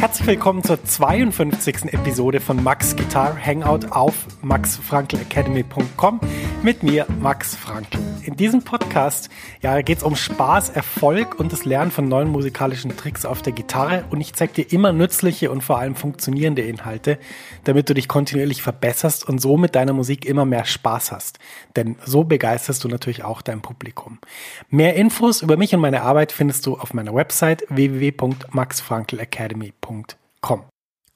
Herzlich willkommen zur 52. Episode von Max Guitar Hangout auf maxfrankelacademy.com mit mir, Max Frankl. In diesem Podcast ja, geht es um Spaß, Erfolg und das Lernen von neuen musikalischen Tricks auf der Gitarre und ich zeige dir immer nützliche und vor allem funktionierende Inhalte, damit du dich kontinuierlich verbesserst und so mit deiner Musik immer mehr Spaß hast. Denn so begeisterst du natürlich auch dein Publikum. Mehr Infos über mich und meine Arbeit findest du auf meiner Website www.maxfrankelacademy.com.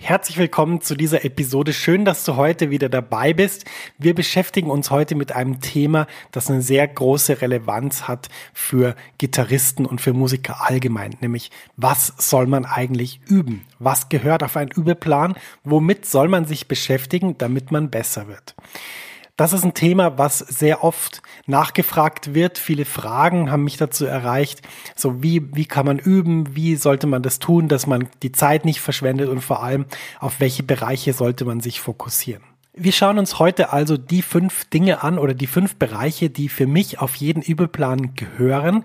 Herzlich willkommen zu dieser Episode. Schön, dass du heute wieder dabei bist. Wir beschäftigen uns heute mit einem Thema, das eine sehr große Relevanz hat für Gitarristen und für Musiker allgemein, nämlich was soll man eigentlich üben? Was gehört auf einen Übeplan? Womit soll man sich beschäftigen, damit man besser wird? Das ist ein Thema, was sehr oft nachgefragt wird. Viele Fragen haben mich dazu erreicht. So wie, wie kann man üben? Wie sollte man das tun, dass man die Zeit nicht verschwendet? Und vor allem, auf welche Bereiche sollte man sich fokussieren? Wir schauen uns heute also die fünf Dinge an oder die fünf Bereiche, die für mich auf jeden Übelplan gehören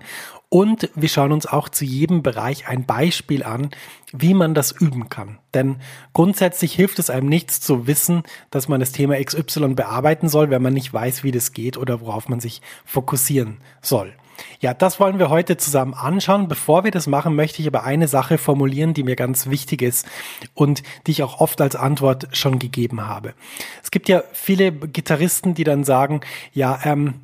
und wir schauen uns auch zu jedem Bereich ein Beispiel an, wie man das üben kann. Denn grundsätzlich hilft es einem nichts zu wissen, dass man das Thema XY bearbeiten soll, wenn man nicht weiß, wie das geht oder worauf man sich fokussieren soll. Ja, das wollen wir heute zusammen anschauen. Bevor wir das machen, möchte ich aber eine Sache formulieren, die mir ganz wichtig ist und die ich auch oft als Antwort schon gegeben habe. Es gibt ja viele Gitarristen, die dann sagen, ja, ähm,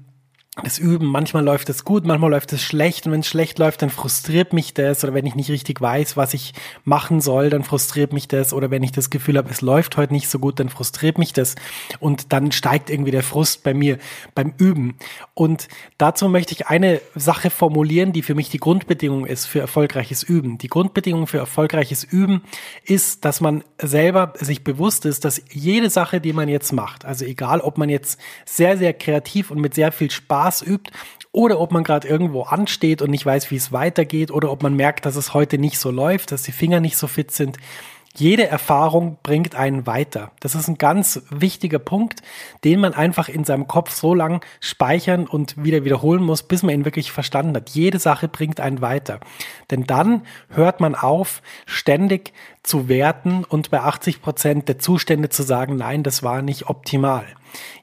das Üben, manchmal läuft es gut, manchmal läuft es schlecht und wenn es schlecht läuft, dann frustriert mich das oder wenn ich nicht richtig weiß, was ich machen soll, dann frustriert mich das oder wenn ich das Gefühl habe, es läuft heute nicht so gut, dann frustriert mich das und dann steigt irgendwie der Frust bei mir beim Üben. Und dazu möchte ich eine Sache formulieren, die für mich die Grundbedingung ist für erfolgreiches Üben. Die Grundbedingung für erfolgreiches Üben ist, dass man selber sich bewusst ist, dass jede Sache, die man jetzt macht, also egal, ob man jetzt sehr, sehr kreativ und mit sehr viel Spaß Spaß übt oder ob man gerade irgendwo ansteht und nicht weiß, wie es weitergeht oder ob man merkt, dass es heute nicht so läuft, dass die Finger nicht so fit sind. Jede Erfahrung bringt einen weiter. Das ist ein ganz wichtiger Punkt, den man einfach in seinem Kopf so lang speichern und wieder wiederholen muss, bis man ihn wirklich verstanden hat. Jede Sache bringt einen weiter. Denn dann hört man auf, ständig zu werten und bei 80 Prozent der Zustände zu sagen, nein, das war nicht optimal.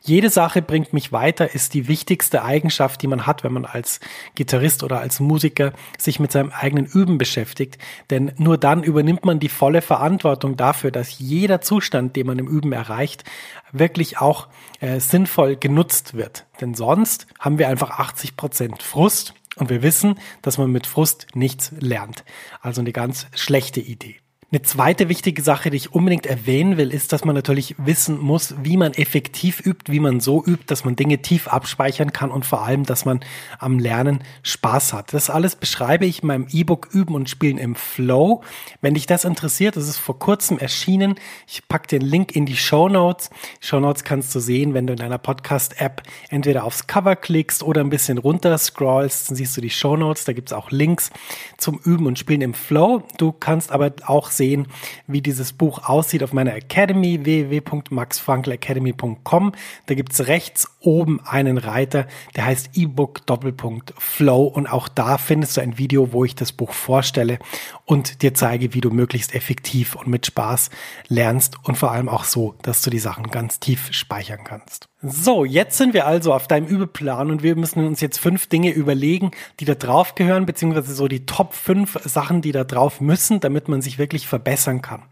Jede Sache bringt mich weiter ist die wichtigste Eigenschaft, die man hat, wenn man als Gitarrist oder als Musiker sich mit seinem eigenen Üben beschäftigt. Denn nur dann übernimmt man die volle Verantwortung dafür, dass jeder Zustand, den man im Üben erreicht, wirklich auch äh, sinnvoll genutzt wird. Denn sonst haben wir einfach 80 Prozent Frust und wir wissen, dass man mit Frust nichts lernt. Also eine ganz schlechte Idee. Eine zweite wichtige Sache, die ich unbedingt erwähnen will, ist, dass man natürlich wissen muss, wie man effektiv übt, wie man so übt, dass man Dinge tief abspeichern kann und vor allem, dass man am Lernen Spaß hat. Das alles beschreibe ich in meinem E-Book Üben und Spielen im Flow. Wenn dich das interessiert, das ist vor kurzem erschienen. Ich packe den Link in die Show Notes. Show Notes kannst du sehen, wenn du in deiner Podcast-App entweder aufs Cover klickst oder ein bisschen runter scrollst, dann siehst du die Show Notes. Da gibt's auch Links zum Üben und Spielen im Flow. Du kannst aber auch sehen, wie dieses Buch aussieht auf meiner Academy, www.maxfrankelacademy.com. Da gibt's rechts oben einen Reiter, der heißt E-Book Doppelpunkt Flow und auch da findest du ein Video, wo ich das Buch vorstelle und dir zeige, wie du möglichst effektiv und mit Spaß lernst und vor allem auch so, dass du die Sachen ganz tief speichern kannst. So, jetzt sind wir also auf deinem Übeplan und wir müssen uns jetzt fünf Dinge überlegen, die da drauf gehören, beziehungsweise so die Top fünf Sachen, die da drauf müssen, damit man sich wirklich verbessern kann.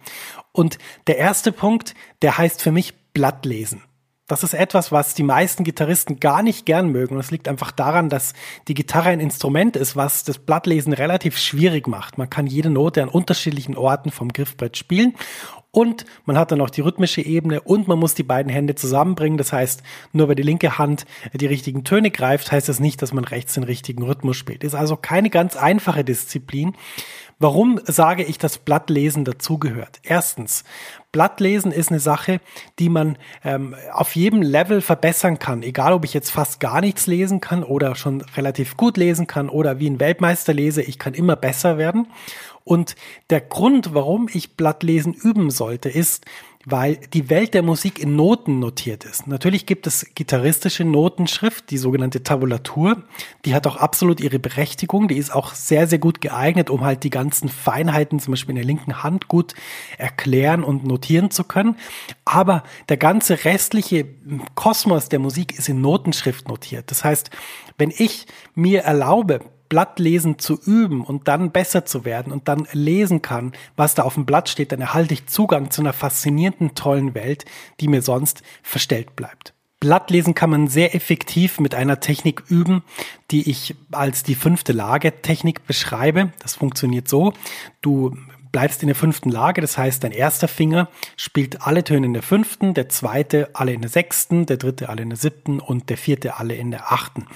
Und der erste Punkt, der heißt für mich Blattlesen. Das ist etwas, was die meisten Gitarristen gar nicht gern mögen. Und es liegt einfach daran, dass die Gitarre ein Instrument ist, was das Blattlesen relativ schwierig macht. Man kann jede Note an unterschiedlichen Orten vom Griffbrett spielen und man hat dann auch die rhythmische Ebene und man muss die beiden Hände zusammenbringen. Das heißt, nur weil die linke Hand die richtigen Töne greift, heißt das nicht, dass man rechts den richtigen Rhythmus spielt. Ist also keine ganz einfache Disziplin. Warum sage ich, dass Blattlesen dazugehört? Erstens, Blattlesen ist eine Sache, die man ähm, auf jedem Level verbessern kann. Egal, ob ich jetzt fast gar nichts lesen kann oder schon relativ gut lesen kann oder wie ein Weltmeister lese, ich kann immer besser werden. Und der Grund, warum ich Blattlesen üben sollte, ist, weil die Welt der Musik in Noten notiert ist. Natürlich gibt es gitarristische Notenschrift, die sogenannte Tabulatur. Die hat auch absolut ihre Berechtigung. Die ist auch sehr, sehr gut geeignet, um halt die ganzen Feinheiten, zum Beispiel in der linken Hand, gut erklären und notieren zu können. Aber der ganze restliche Kosmos der Musik ist in Notenschrift notiert. Das heißt, wenn ich mir erlaube, Blattlesen zu üben und dann besser zu werden und dann lesen kann, was da auf dem Blatt steht, dann erhalte ich Zugang zu einer faszinierenden, tollen Welt, die mir sonst verstellt bleibt. Blattlesen kann man sehr effektiv mit einer Technik üben, die ich als die fünfte Lage Technik beschreibe. Das funktioniert so. Du bleibst in der fünften Lage. Das heißt, dein erster Finger spielt alle Töne in der fünften, der zweite alle in der sechsten, der dritte alle in der siebten und der vierte alle in der achten.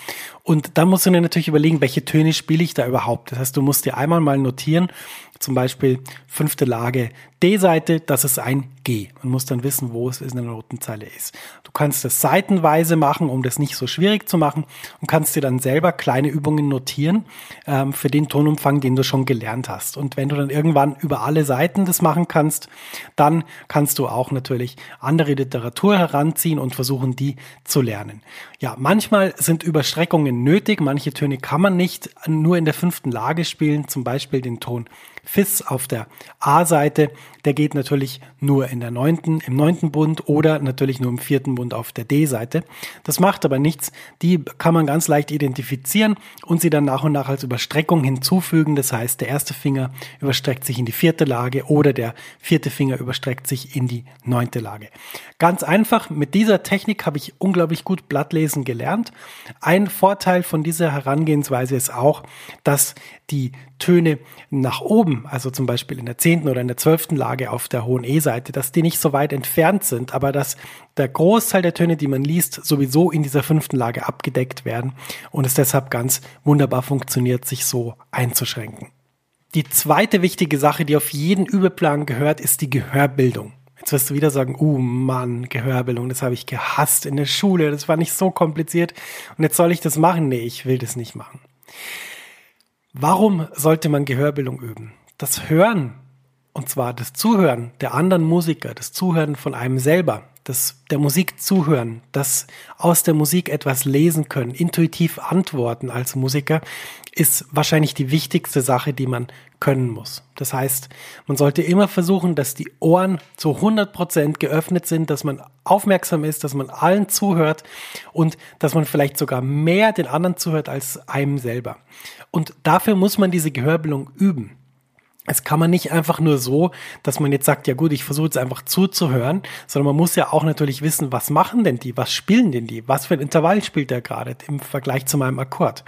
Und dann musst du dir natürlich überlegen, welche Töne spiele ich da überhaupt. Das heißt, du musst dir einmal mal notieren, zum Beispiel fünfte Lage D-Seite, das ist ein G. Man muss dann wissen, wo es in der Notenzeile ist. Du kannst das seitenweise machen, um das nicht so schwierig zu machen und kannst dir dann selber kleine Übungen notieren ähm, für den Tonumfang, den du schon gelernt hast. Und wenn du dann irgendwann über alle Seiten das machen kannst, dann kannst du auch natürlich andere Literatur heranziehen und versuchen, die zu lernen. Ja, manchmal sind Überstreckungen nötig. Manche Töne kann man nicht nur in der fünften Lage spielen, zum Beispiel den Ton Fis auf der A-Seite, der geht natürlich nur in der neunten, im neunten Bund oder natürlich nur im vierten Bund auf der D-Seite. Das macht aber nichts. Die kann man ganz leicht identifizieren und sie dann nach und nach als Überstreckung hinzufügen. Das heißt, der erste Finger überstreckt sich in die vierte Lage oder der vierte Finger überstreckt sich in die neunte Lage. Ganz einfach, mit dieser Technik habe ich unglaublich gut Blattlesen gelernt. Ein Vorteil von dieser Herangehensweise ist auch, dass die Töne nach oben, also zum Beispiel in der zehnten oder in der zwölften Lage auf der hohen E-Seite, dass die nicht so weit entfernt sind, aber dass der Großteil der Töne, die man liest, sowieso in dieser fünften Lage abgedeckt werden und es deshalb ganz wunderbar funktioniert, sich so einzuschränken. Die zweite wichtige Sache, die auf jeden Übeplan gehört, ist die Gehörbildung. Jetzt wirst du wieder sagen, uh Mann, Gehörbildung, das habe ich gehasst in der Schule, das war nicht so kompliziert und jetzt soll ich das machen? Nee, ich will das nicht machen. Warum sollte man Gehörbildung üben? Das Hören, und zwar das Zuhören der anderen Musiker, das Zuhören von einem selber, das der Musik zuhören, das aus der Musik etwas lesen können, intuitiv antworten als Musiker, ist wahrscheinlich die wichtigste Sache, die man können muss. Das heißt, man sollte immer versuchen, dass die Ohren zu 100 Prozent geöffnet sind, dass man aufmerksam ist, dass man allen zuhört und dass man vielleicht sogar mehr den anderen zuhört als einem selber. Und dafür muss man diese Gehörbildung üben. Es kann man nicht einfach nur so, dass man jetzt sagt, ja gut, ich versuche jetzt einfach zuzuhören, sondern man muss ja auch natürlich wissen, was machen denn die, was spielen denn die, was für ein Intervall spielt der gerade im Vergleich zu meinem Akkord.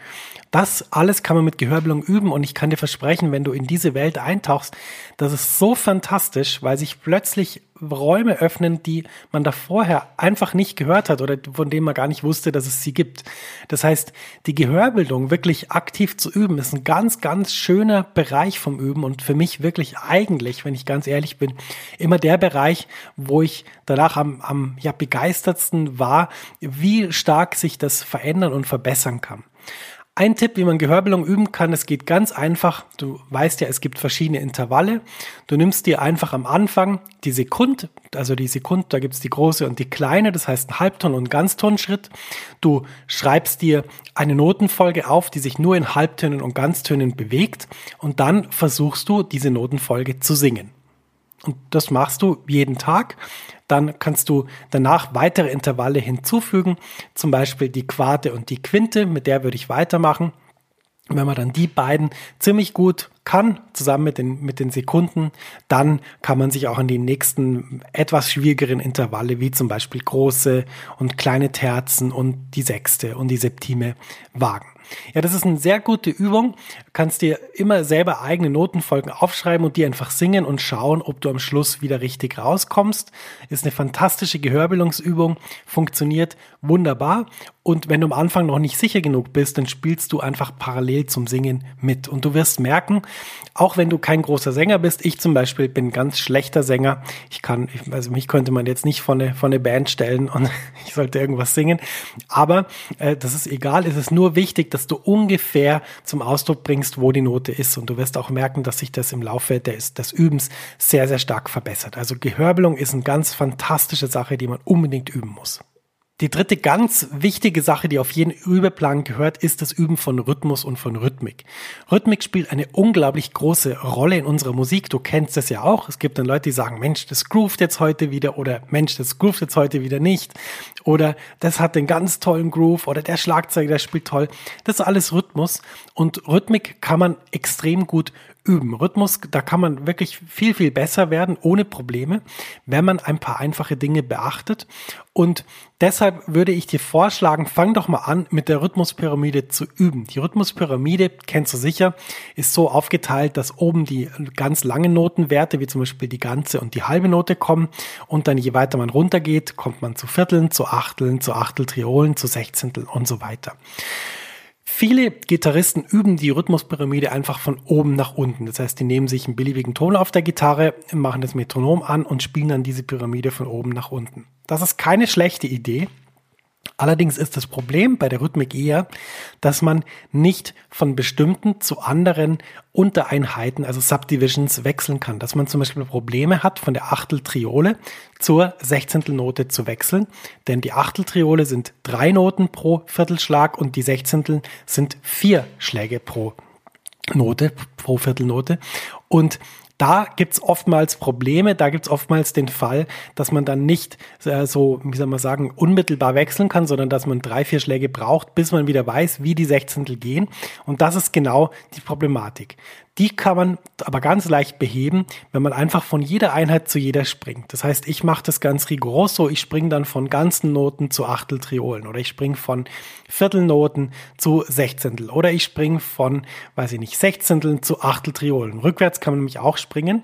Das alles kann man mit Gehörbildung üben und ich kann dir versprechen, wenn du in diese Welt eintauchst, das ist so fantastisch, weil sich plötzlich Räume öffnen, die man da vorher einfach nicht gehört hat oder von denen man gar nicht wusste, dass es sie gibt. Das heißt, die Gehörbildung wirklich aktiv zu üben, ist ein ganz, ganz schöner Bereich vom Üben und für mich wirklich eigentlich, wenn ich ganz ehrlich bin, immer der Bereich, wo ich danach am, am ja, begeistertsten war, wie stark sich das verändern und verbessern kann. Ein Tipp, wie man Gehörbildung üben kann, es geht ganz einfach. Du weißt ja, es gibt verschiedene Intervalle. Du nimmst dir einfach am Anfang die Sekund, also die Sekund, da gibt's die große und die kleine, das heißt ein Halbton- und Ganztonschritt. Du schreibst dir eine Notenfolge auf, die sich nur in Halbtönen und Ganztönen bewegt und dann versuchst du, diese Notenfolge zu singen. Und das machst du jeden Tag. Dann kannst du danach weitere Intervalle hinzufügen, zum Beispiel die Quarte und die Quinte, mit der würde ich weitermachen. Wenn man dann die beiden ziemlich gut kann, zusammen mit den, mit den Sekunden, dann kann man sich auch an die nächsten etwas schwierigeren Intervalle, wie zum Beispiel große und kleine Terzen und die sechste und die Septime wagen. Ja, das ist eine sehr gute Übung. Du kannst dir immer selber eigene Notenfolgen aufschreiben und die einfach singen und schauen, ob du am Schluss wieder richtig rauskommst. Ist eine fantastische Gehörbildungsübung, funktioniert wunderbar. Und wenn du am Anfang noch nicht sicher genug bist, dann spielst du einfach parallel zum Singen mit. Und du wirst merken, auch wenn du kein großer Sänger bist, ich zum Beispiel bin ganz schlechter Sänger. Ich kann, also mich könnte man jetzt nicht von eine, von eine Band stellen und ich sollte irgendwas singen. Aber äh, das ist egal. Es ist nur dass du ungefähr zum Ausdruck bringst, wo die Note ist. Und du wirst auch merken, dass sich das im Laufe des, des Übens sehr, sehr stark verbessert. Also Gehörbelung ist eine ganz fantastische Sache, die man unbedingt üben muss. Die dritte ganz wichtige Sache, die auf jeden Übeplan gehört, ist das Üben von Rhythmus und von Rhythmik. Rhythmik spielt eine unglaublich große Rolle in unserer Musik. Du kennst das ja auch. Es gibt dann Leute, die sagen, Mensch, das groovt jetzt heute wieder oder Mensch, das groovt jetzt heute wieder nicht oder das hat den ganz tollen Groove oder der Schlagzeuger, der spielt toll. Das ist alles Rhythmus und Rhythmik kann man extrem gut üben. Rhythmus, da kann man wirklich viel, viel besser werden, ohne Probleme, wenn man ein paar einfache Dinge beachtet. Und deshalb würde ich dir vorschlagen, fang doch mal an, mit der Rhythmuspyramide zu üben. Die Rhythmuspyramide, kennst du sicher, ist so aufgeteilt, dass oben die ganz langen Notenwerte, wie zum Beispiel die ganze und die halbe Note kommen. Und dann je weiter man runtergeht, kommt man zu Vierteln, zu Achteln, zu Achteltriolen, zu Sechzehnteln und so weiter. Viele Gitarristen üben die Rhythmuspyramide einfach von oben nach unten. Das heißt, die nehmen sich einen beliebigen Ton auf der Gitarre, machen das Metronom an und spielen dann diese Pyramide von oben nach unten. Das ist keine schlechte Idee, Allerdings ist das Problem bei der Rhythmik eher, dass man nicht von bestimmten zu anderen Untereinheiten, also Subdivisions, wechseln kann. Dass man zum Beispiel Probleme hat, von der Achteltriole zur Sechzehntelnote zu wechseln. Denn die Achteltriole sind drei Noten pro Viertelschlag und die Sechzehntel sind vier Schläge pro Note, pro Viertelnote. Und da gibt's oftmals Probleme, da gibt's oftmals den Fall, dass man dann nicht äh, so, wie soll man sagen, unmittelbar wechseln kann, sondern dass man drei, vier Schläge braucht, bis man wieder weiß, wie die Sechzehntel gehen. Und das ist genau die Problematik. Die kann man aber ganz leicht beheben, wenn man einfach von jeder Einheit zu jeder springt. Das heißt, ich mache das ganz rigoros so, ich springe dann von ganzen Noten zu Achteltriolen oder ich springe von Viertelnoten zu Sechzehntel oder ich springe von, weiß ich nicht, Sechzehnteln zu Achteltriolen. Rückwärts kann man nämlich auch springen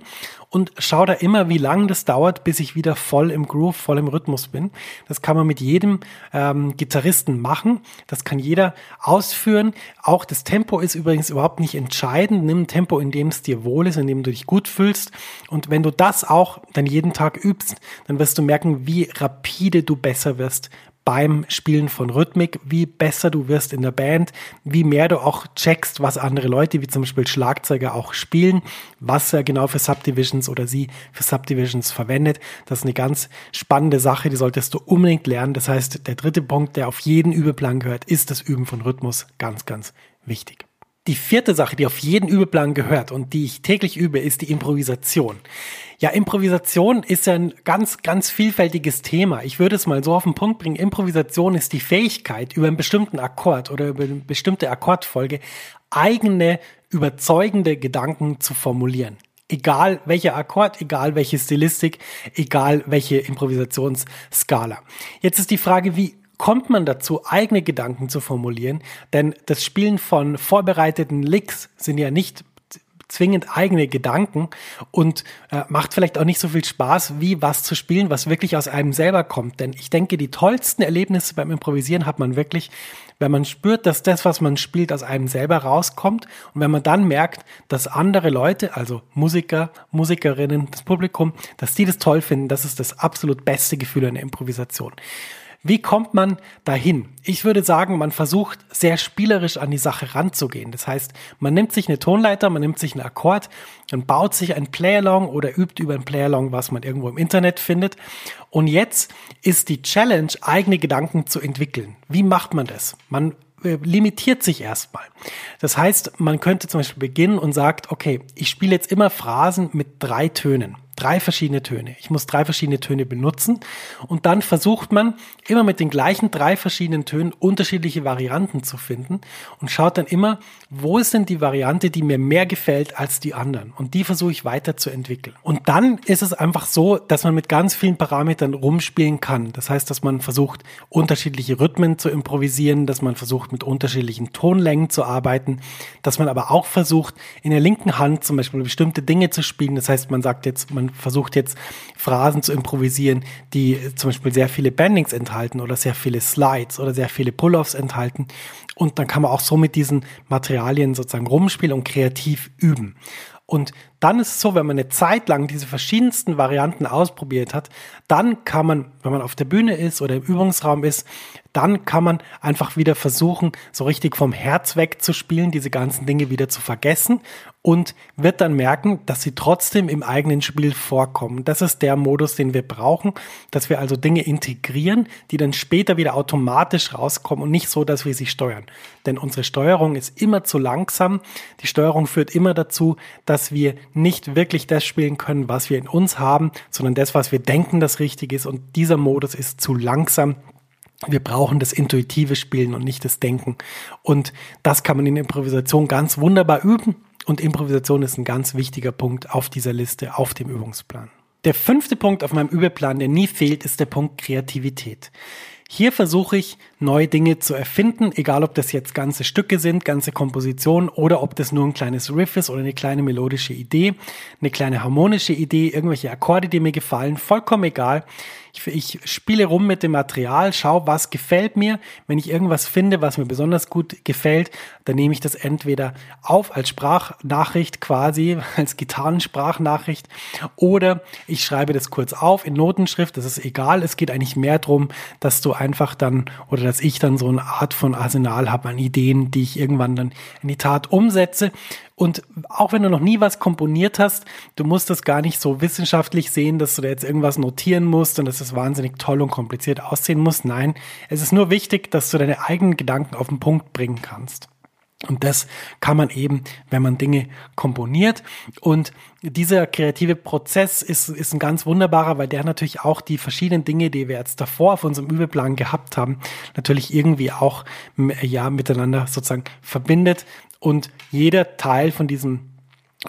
und schau da immer, wie lang das dauert, bis ich wieder voll im Groove, voll im Rhythmus bin. Das kann man mit jedem ähm, Gitarristen machen. Das kann jeder ausführen. Auch das Tempo ist übrigens überhaupt nicht entscheidend. Nimm ein Tempo, in dem es dir wohl ist, in dem du dich gut fühlst. Und wenn du das auch dann jeden Tag übst, dann wirst du merken, wie rapide du besser wirst beim Spielen von Rhythmik, wie besser du wirst in der Band, wie mehr du auch checkst, was andere Leute, wie zum Beispiel Schlagzeuger auch spielen, was er genau für Subdivisions oder sie für Subdivisions verwendet. Das ist eine ganz spannende Sache, die solltest du unbedingt lernen. Das heißt, der dritte Punkt, der auf jeden Übeplan gehört, ist das Üben von Rhythmus. Ganz, ganz wichtig. Die vierte Sache, die auf jeden Übeplan gehört und die ich täglich übe, ist die Improvisation. Ja, Improvisation ist ja ein ganz, ganz vielfältiges Thema. Ich würde es mal so auf den Punkt bringen. Improvisation ist die Fähigkeit, über einen bestimmten Akkord oder über eine bestimmte Akkordfolge eigene, überzeugende Gedanken zu formulieren. Egal welcher Akkord, egal welche Stilistik, egal welche Improvisationsskala. Jetzt ist die Frage, wie kommt man dazu, eigene Gedanken zu formulieren? Denn das Spielen von vorbereiteten Licks sind ja nicht zwingend eigene Gedanken und äh, macht vielleicht auch nicht so viel Spaß, wie was zu spielen, was wirklich aus einem selber kommt. Denn ich denke, die tollsten Erlebnisse beim Improvisieren hat man wirklich, wenn man spürt, dass das, was man spielt, aus einem selber rauskommt und wenn man dann merkt, dass andere Leute, also Musiker, Musikerinnen, das Publikum, dass die das toll finden, das ist das absolut beste Gefühl einer Improvisation. Wie kommt man dahin? Ich würde sagen, man versucht sehr spielerisch an die Sache ranzugehen. Das heißt, man nimmt sich eine Tonleiter, man nimmt sich einen Akkord und baut sich ein Playalong oder übt über ein Playalong, was man irgendwo im Internet findet. Und jetzt ist die Challenge, eigene Gedanken zu entwickeln. Wie macht man das? Man äh, limitiert sich erstmal. Das heißt, man könnte zum Beispiel beginnen und sagt, okay, ich spiele jetzt immer Phrasen mit drei Tönen drei verschiedene Töne. Ich muss drei verschiedene Töne benutzen und dann versucht man immer mit den gleichen drei verschiedenen Tönen unterschiedliche Varianten zu finden und schaut dann immer, wo ist denn die Variante, die mir mehr gefällt als die anderen und die versuche ich weiterzuentwickeln. Und dann ist es einfach so, dass man mit ganz vielen Parametern rumspielen kann. Das heißt, dass man versucht, unterschiedliche Rhythmen zu improvisieren, dass man versucht, mit unterschiedlichen Tonlängen zu arbeiten, dass man aber auch versucht, in der linken Hand zum Beispiel bestimmte Dinge zu spielen. Das heißt, man sagt jetzt, man versucht jetzt Phrasen zu improvisieren, die zum Beispiel sehr viele Bandings enthalten oder sehr viele Slides oder sehr viele Pull-offs enthalten. Und dann kann man auch so mit diesen Materialien sozusagen rumspielen und kreativ üben. Und dann ist es so, wenn man eine Zeit lang diese verschiedensten Varianten ausprobiert hat, dann kann man, wenn man auf der Bühne ist oder im Übungsraum ist, dann kann man einfach wieder versuchen, so richtig vom Herz wegzuspielen, diese ganzen Dinge wieder zu vergessen und wird dann merken, dass sie trotzdem im eigenen Spiel vorkommen. Das ist der Modus, den wir brauchen, dass wir also Dinge integrieren, die dann später wieder automatisch rauskommen und nicht so, dass wir sie steuern. Denn unsere Steuerung ist immer zu langsam. Die Steuerung führt immer dazu, dass wir nicht wirklich das spielen können, was wir in uns haben, sondern das, was wir denken, das richtig ist. Und dieser Modus ist zu langsam. Wir brauchen das intuitive Spielen und nicht das Denken. Und das kann man in Improvisation ganz wunderbar üben. Und Improvisation ist ein ganz wichtiger Punkt auf dieser Liste, auf dem Übungsplan. Der fünfte Punkt auf meinem Übeplan, der nie fehlt, ist der Punkt Kreativität. Hier versuche ich, neue Dinge zu erfinden, egal ob das jetzt ganze Stücke sind, ganze Kompositionen oder ob das nur ein kleines Riff ist oder eine kleine melodische Idee, eine kleine harmonische Idee, irgendwelche Akkorde, die mir gefallen, vollkommen egal. Ich, ich spiele rum mit dem Material, schaue, was gefällt mir. Wenn ich irgendwas finde, was mir besonders gut gefällt, dann nehme ich das entweder auf als Sprachnachricht quasi, als Gitarrensprachnachricht oder ich schreibe das kurz auf in Notenschrift. Das ist egal. Es geht eigentlich mehr darum, dass du einfach dann oder dass ich dann so eine Art von Arsenal habe an Ideen, die ich irgendwann dann in die Tat umsetze. Und auch wenn du noch nie was komponiert hast, du musst das gar nicht so wissenschaftlich sehen, dass du da jetzt irgendwas notieren musst und dass es wahnsinnig toll und kompliziert aussehen muss. Nein, es ist nur wichtig, dass du deine eigenen Gedanken auf den Punkt bringen kannst. Und das kann man eben, wenn man Dinge komponiert. Und dieser kreative Prozess ist, ist ein ganz wunderbarer, weil der natürlich auch die verschiedenen Dinge, die wir jetzt davor auf unserem Übelplan gehabt haben, natürlich irgendwie auch ja miteinander sozusagen verbindet und jeder Teil von diesem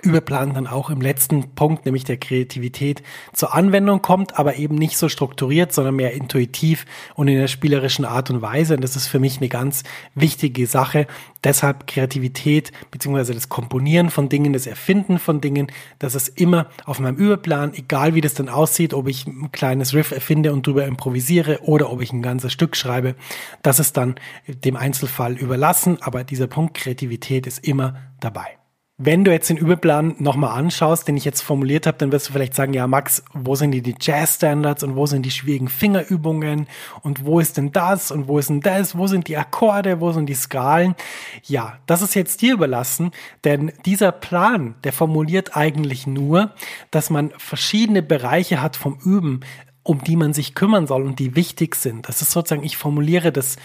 Überplan dann auch im letzten Punkt, nämlich der Kreativität, zur Anwendung kommt, aber eben nicht so strukturiert, sondern mehr intuitiv und in der spielerischen Art und Weise. Und das ist für mich eine ganz wichtige Sache. Deshalb Kreativität beziehungsweise das Komponieren von Dingen, das Erfinden von Dingen, das ist immer auf meinem Überplan, egal wie das dann aussieht, ob ich ein kleines Riff erfinde und drüber improvisiere oder ob ich ein ganzes Stück schreibe. Das ist dann dem Einzelfall überlassen, aber dieser Punkt Kreativität ist immer dabei. Wenn du jetzt den Übelplan nochmal anschaust, den ich jetzt formuliert habe, dann wirst du vielleicht sagen, ja Max, wo sind die, die Jazz-Standards und wo sind die schwierigen Fingerübungen und wo ist denn das und wo ist denn das, wo sind die Akkorde, wo sind die Skalen? Ja, das ist jetzt dir überlassen, denn dieser Plan, der formuliert eigentlich nur, dass man verschiedene Bereiche hat vom Üben, um die man sich kümmern soll und die wichtig sind. Das ist sozusagen, ich formuliere das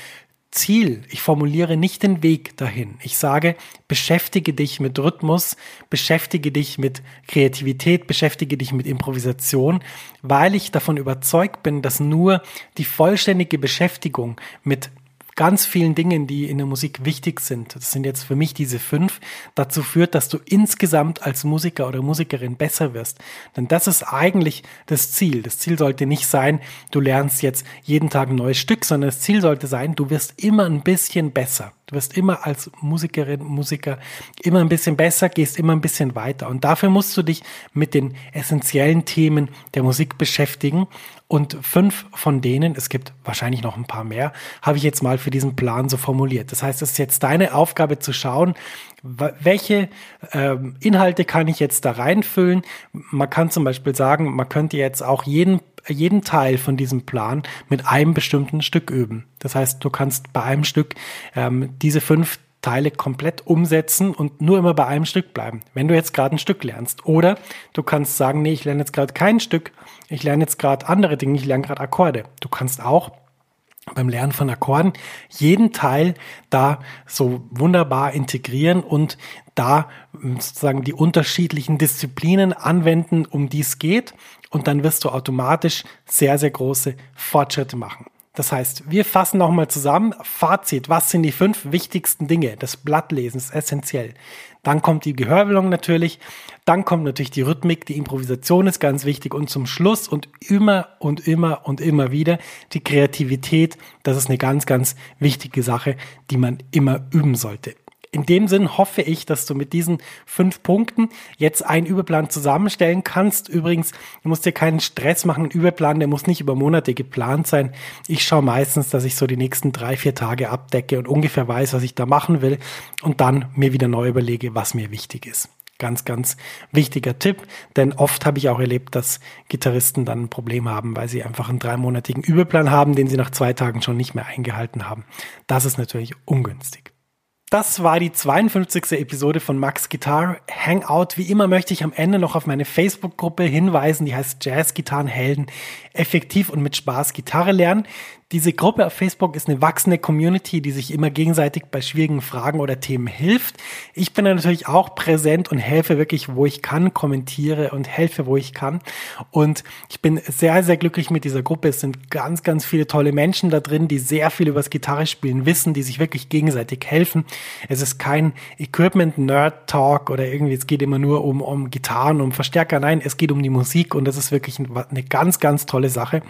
Ziel. Ich formuliere nicht den Weg dahin. Ich sage, beschäftige dich mit Rhythmus, beschäftige dich mit Kreativität, beschäftige dich mit Improvisation, weil ich davon überzeugt bin, dass nur die vollständige Beschäftigung mit ganz vielen Dingen, die in der Musik wichtig sind, das sind jetzt für mich diese fünf, dazu führt, dass du insgesamt als Musiker oder Musikerin besser wirst. Denn das ist eigentlich das Ziel. Das Ziel sollte nicht sein, du lernst jetzt jeden Tag ein neues Stück, sondern das Ziel sollte sein, du wirst immer ein bisschen besser. Du wirst immer als Musikerin, Musiker immer ein bisschen besser, gehst immer ein bisschen weiter. Und dafür musst du dich mit den essentiellen Themen der Musik beschäftigen. Und fünf von denen, es gibt wahrscheinlich noch ein paar mehr, habe ich jetzt mal für diesen Plan so formuliert. Das heißt, es ist jetzt deine Aufgabe zu schauen, welche ähm, Inhalte kann ich jetzt da reinfüllen? Man kann zum Beispiel sagen, man könnte jetzt auch jeden jeden Teil von diesem Plan mit einem bestimmten Stück üben. Das heißt, du kannst bei einem Stück ähm, diese fünf Teile komplett umsetzen und nur immer bei einem Stück bleiben, wenn du jetzt gerade ein Stück lernst. Oder du kannst sagen, nee, ich lerne jetzt gerade kein Stück, ich lerne jetzt gerade andere Dinge, ich lerne gerade Akkorde. Du kannst auch beim Lernen von Akkorden jeden Teil da so wunderbar integrieren und da ähm, sozusagen die unterschiedlichen Disziplinen anwenden, um die es geht. Und dann wirst du automatisch sehr, sehr große Fortschritte machen. Das heißt, wir fassen nochmal zusammen. Fazit, was sind die fünf wichtigsten Dinge des Blattlesens essentiell? Dann kommt die Gehörbelung natürlich. Dann kommt natürlich die Rhythmik, die Improvisation ist ganz wichtig. Und zum Schluss und immer und immer und immer wieder die Kreativität. Das ist eine ganz, ganz wichtige Sache, die man immer üben sollte in dem Sinn hoffe ich, dass du mit diesen fünf Punkten jetzt einen Überplan zusammenstellen kannst. Übrigens, du musst dir keinen Stress machen. Ein Überplan, der muss nicht über Monate geplant sein. Ich schaue meistens, dass ich so die nächsten drei, vier Tage abdecke und ungefähr weiß, was ich da machen will und dann mir wieder neu überlege, was mir wichtig ist. Ganz, ganz wichtiger Tipp, denn oft habe ich auch erlebt, dass Gitarristen dann ein Problem haben, weil sie einfach einen dreimonatigen Überplan haben, den sie nach zwei Tagen schon nicht mehr eingehalten haben. Das ist natürlich ungünstig. Das war die 52. Episode von Max Guitar Hangout. Wie immer möchte ich am Ende noch auf meine Facebook-Gruppe hinweisen, die heißt Jazz Gitarrenhelden. Effektiv und mit Spaß Gitarre lernen. Diese Gruppe auf Facebook ist eine wachsende Community, die sich immer gegenseitig bei schwierigen Fragen oder Themen hilft. Ich bin da natürlich auch präsent und helfe wirklich, wo ich kann, kommentiere und helfe, wo ich kann. Und ich bin sehr, sehr glücklich mit dieser Gruppe. Es sind ganz, ganz viele tolle Menschen da drin, die sehr viel über das Gitarrespielen wissen, die sich wirklich gegenseitig helfen. Es ist kein Equipment-Nerd-Talk oder irgendwie, es geht immer nur um, um Gitarren, um Verstärker. Nein, es geht um die Musik und das ist wirklich eine ganz, ganz tolle Sache.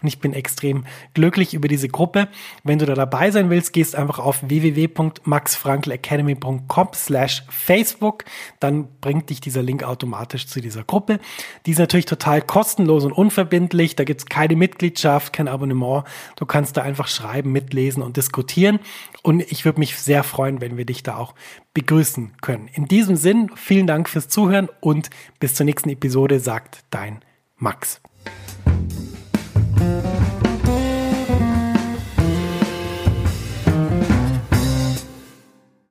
Und ich bin extrem glücklich über diese Gruppe. Wenn du da dabei sein willst, gehst einfach auf www.maxfrankelacademy.com slash Facebook. Dann bringt dich dieser Link automatisch zu dieser Gruppe. Die ist natürlich total kostenlos und unverbindlich. Da gibt es keine Mitgliedschaft, kein Abonnement. Du kannst da einfach schreiben, mitlesen und diskutieren. Und ich würde mich sehr freuen, wenn wir dich da auch begrüßen können. In diesem Sinn, vielen Dank fürs Zuhören und bis zur nächsten Episode, sagt dein Max.